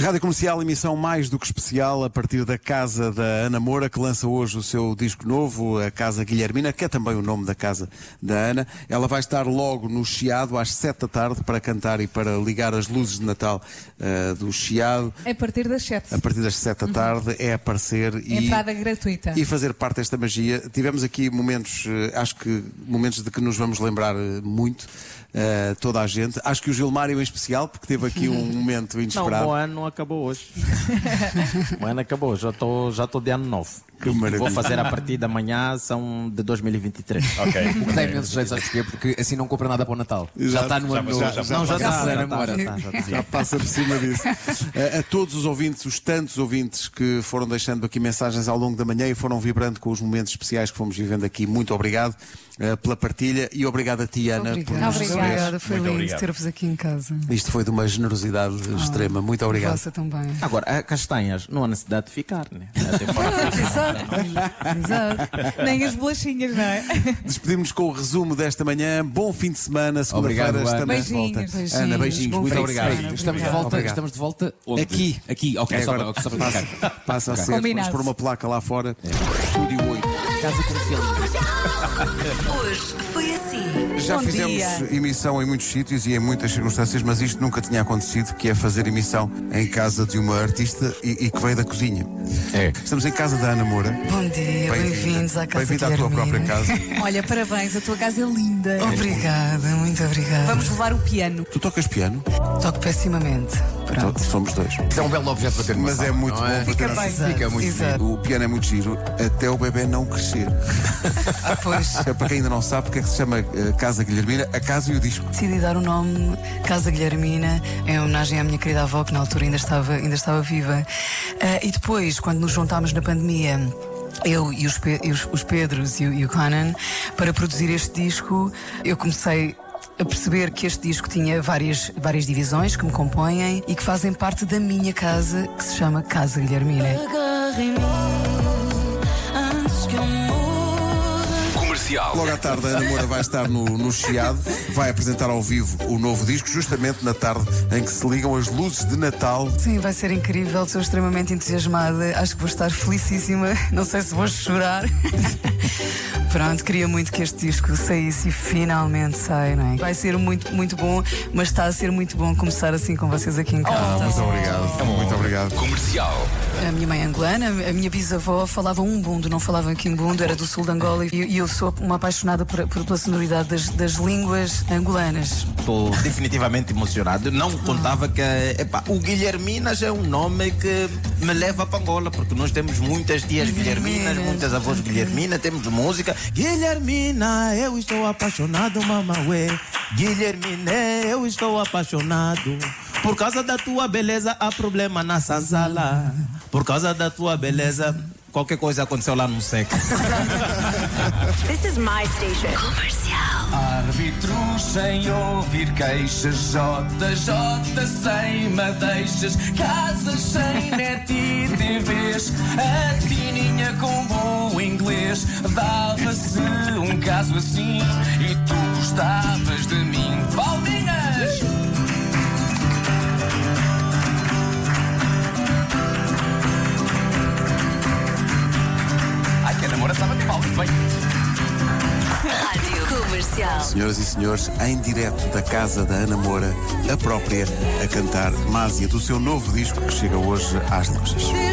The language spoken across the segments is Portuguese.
Rádio Comercial, emissão mais do que especial a partir da casa da Ana Moura, que lança hoje o seu disco novo, a Casa Guilhermina, que é também o nome da casa da Ana. Ela vai estar logo no Chiado às sete da tarde para cantar e para ligar as luzes de Natal uh, do Chiado. A partir das sete. A partir das sete da tarde é aparecer e, Entrada gratuita. e fazer parte desta magia. Tivemos aqui momentos, uh, acho que momentos de que nos vamos lembrar uh, muito. Uh, toda a gente. Acho que o Gilmário em especial, porque teve aqui um momento Não, inesperado. o ano acabou hoje. o ano acabou, já estou já tô de ano novo. Que maravilha. Vou fazer a partir da manhã, são de 2023. Ok. O que dá imenso jeito, sabes porquê? Porque assim não compra nada para o Natal. Já está no ano novo. já- já- Não, já está, a já já já. Já passa por cima disso. A, a todos os ouvintes, os tantos ouvintes que foram deixando aqui mensagens ao longo da manhã e foram vibrando com os momentos especiais que fomos vivendo aqui, muito obrigado eh, pela partilha e obrigado a ti, Ana, por nos Obrigada. receberes. Obrigada, foi Muito lindo obrigado. ter-vos aqui em casa. Isto foi de uma generosidade extrema. Muito obrigado. Vossa também. Agora, a castanhas, não há necessidade de ficar, né? Até fora Exato. Nem as bolachinhas, não é? Despedimos com o resumo desta manhã. Bom fim de semana. Segunda-feira estamos de volta. Beijinhos, Ana, beijinhos. beijinhos. Bom Muito obrigado. semana. Estamos de Obrigada. volta, Obrigado. estamos de volta onde? Aqui. Aqui, ok, É só, agora. só para. Passa a ser. Combinado. Vamos pôr uma placa lá fora. Estúdio 8. Casa comercial. Hoje foi assim. Já Bom fizemos dia. emissão em muitos sítios e em muitas circunstâncias, mas isto nunca tinha acontecido, que é fazer emissão em casa de uma artista e, e que veio da cozinha. É. Estamos em casa da Ana Moura. Bom dia, bem-vindos à casa Bem-vinda à tua própria casa. Olha, parabéns, a tua casa é linda. Obrigada, muito obrigada. Vamos levar o piano. Tu tocas piano? Toco pessimamente. Pronto. Então, Somos dois. É um belo objeto para ter Mas é muito não bom para Fica ter bem. assim. Fica muito Exato. O piano é muito giro, até o bebê não crescer. Ah, pois. É para quem ainda não sabe porque é que se chama eh, Casa Guilhermina, a casa e o disco. Decidi dar o nome Casa Guilhermina em homenagem à minha querida avó, que na altura ainda estava, ainda estava viva. Ah, e depois, quando nos juntámos na pandemia. Eu e os, Pe- os- os Pedros e o, e o Conan, para produzir este disco, eu comecei a perceber que este disco tinha várias, várias divisões que me compõem e que fazem parte da minha casa, que se chama Casa Guilhermina. Comercial. Logo à tarde, a Ana Moura vai estar no, no Chiado, vai apresentar ao vivo o novo disco, justamente na tarde em que se ligam as luzes de Natal. Sim, vai ser incrível, estou extremamente entusiasmada, acho que vou estar felicíssima, não sei se vou chorar. Pronto, queria muito que este disco saísse e finalmente sai, não é? Vai ser muito, muito bom, mas está a ser muito bom começar assim com vocês aqui em casa. Muito obrigado. Muito obrigado. Comercial. A minha mãe é angolana, a minha bisavó falava um bundo, não falava quimbundo, era do sul de Angola e e eu sou uma apaixonada por, por- pela sonoridade das, das línguas angolanas. Estou definitivamente emocionado. Não contava que epá, o Guilherminas é um nome que me leva para Angola, porque nós temos muitas tias Guilherminas, Guilherminas. muitas avós Guilhermina, temos música. Guilhermina, eu estou apaixonado, mamauê. Guilhermina, eu estou apaixonado. Por causa da tua beleza, há problema na sala. Por causa da tua beleza, qualquer coisa aconteceu lá no seco. This is my station. Comercial. Árbitros sem ouvir queixas, JJ sem madeixas, casas sem net e TVs, a tininha com bom inglês. Dava-se um caso assim e tu gostavas de mal, bem. Rádio Comercial. Senhoras e senhores, em direto da casa da Ana Moura, a própria, a cantar Másia do seu novo disco que chega hoje às lojas.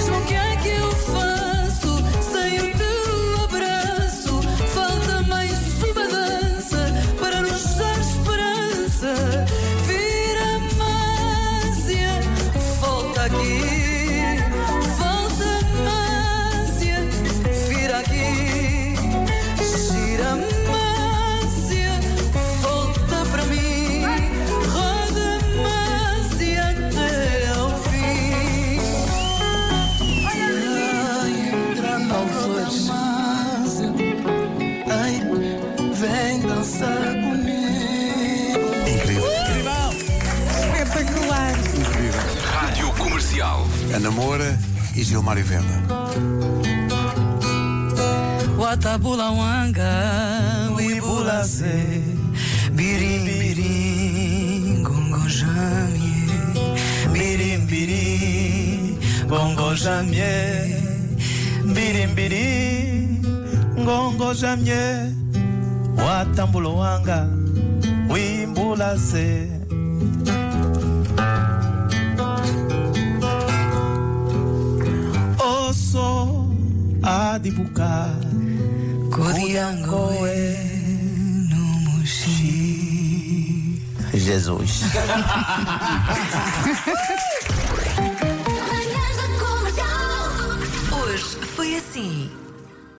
Comercial. Ana Moura e Gilmário Venda. Watabula wanga, wibula se, birim birim, gungo jamie, birim birim, ngongo jamie mbirimbiri ngongo jamie watambulo wanga wimbula se adibuka Kodiangoe no Muxi. Jesus Manhãs da Comercial. Hoje foi assim.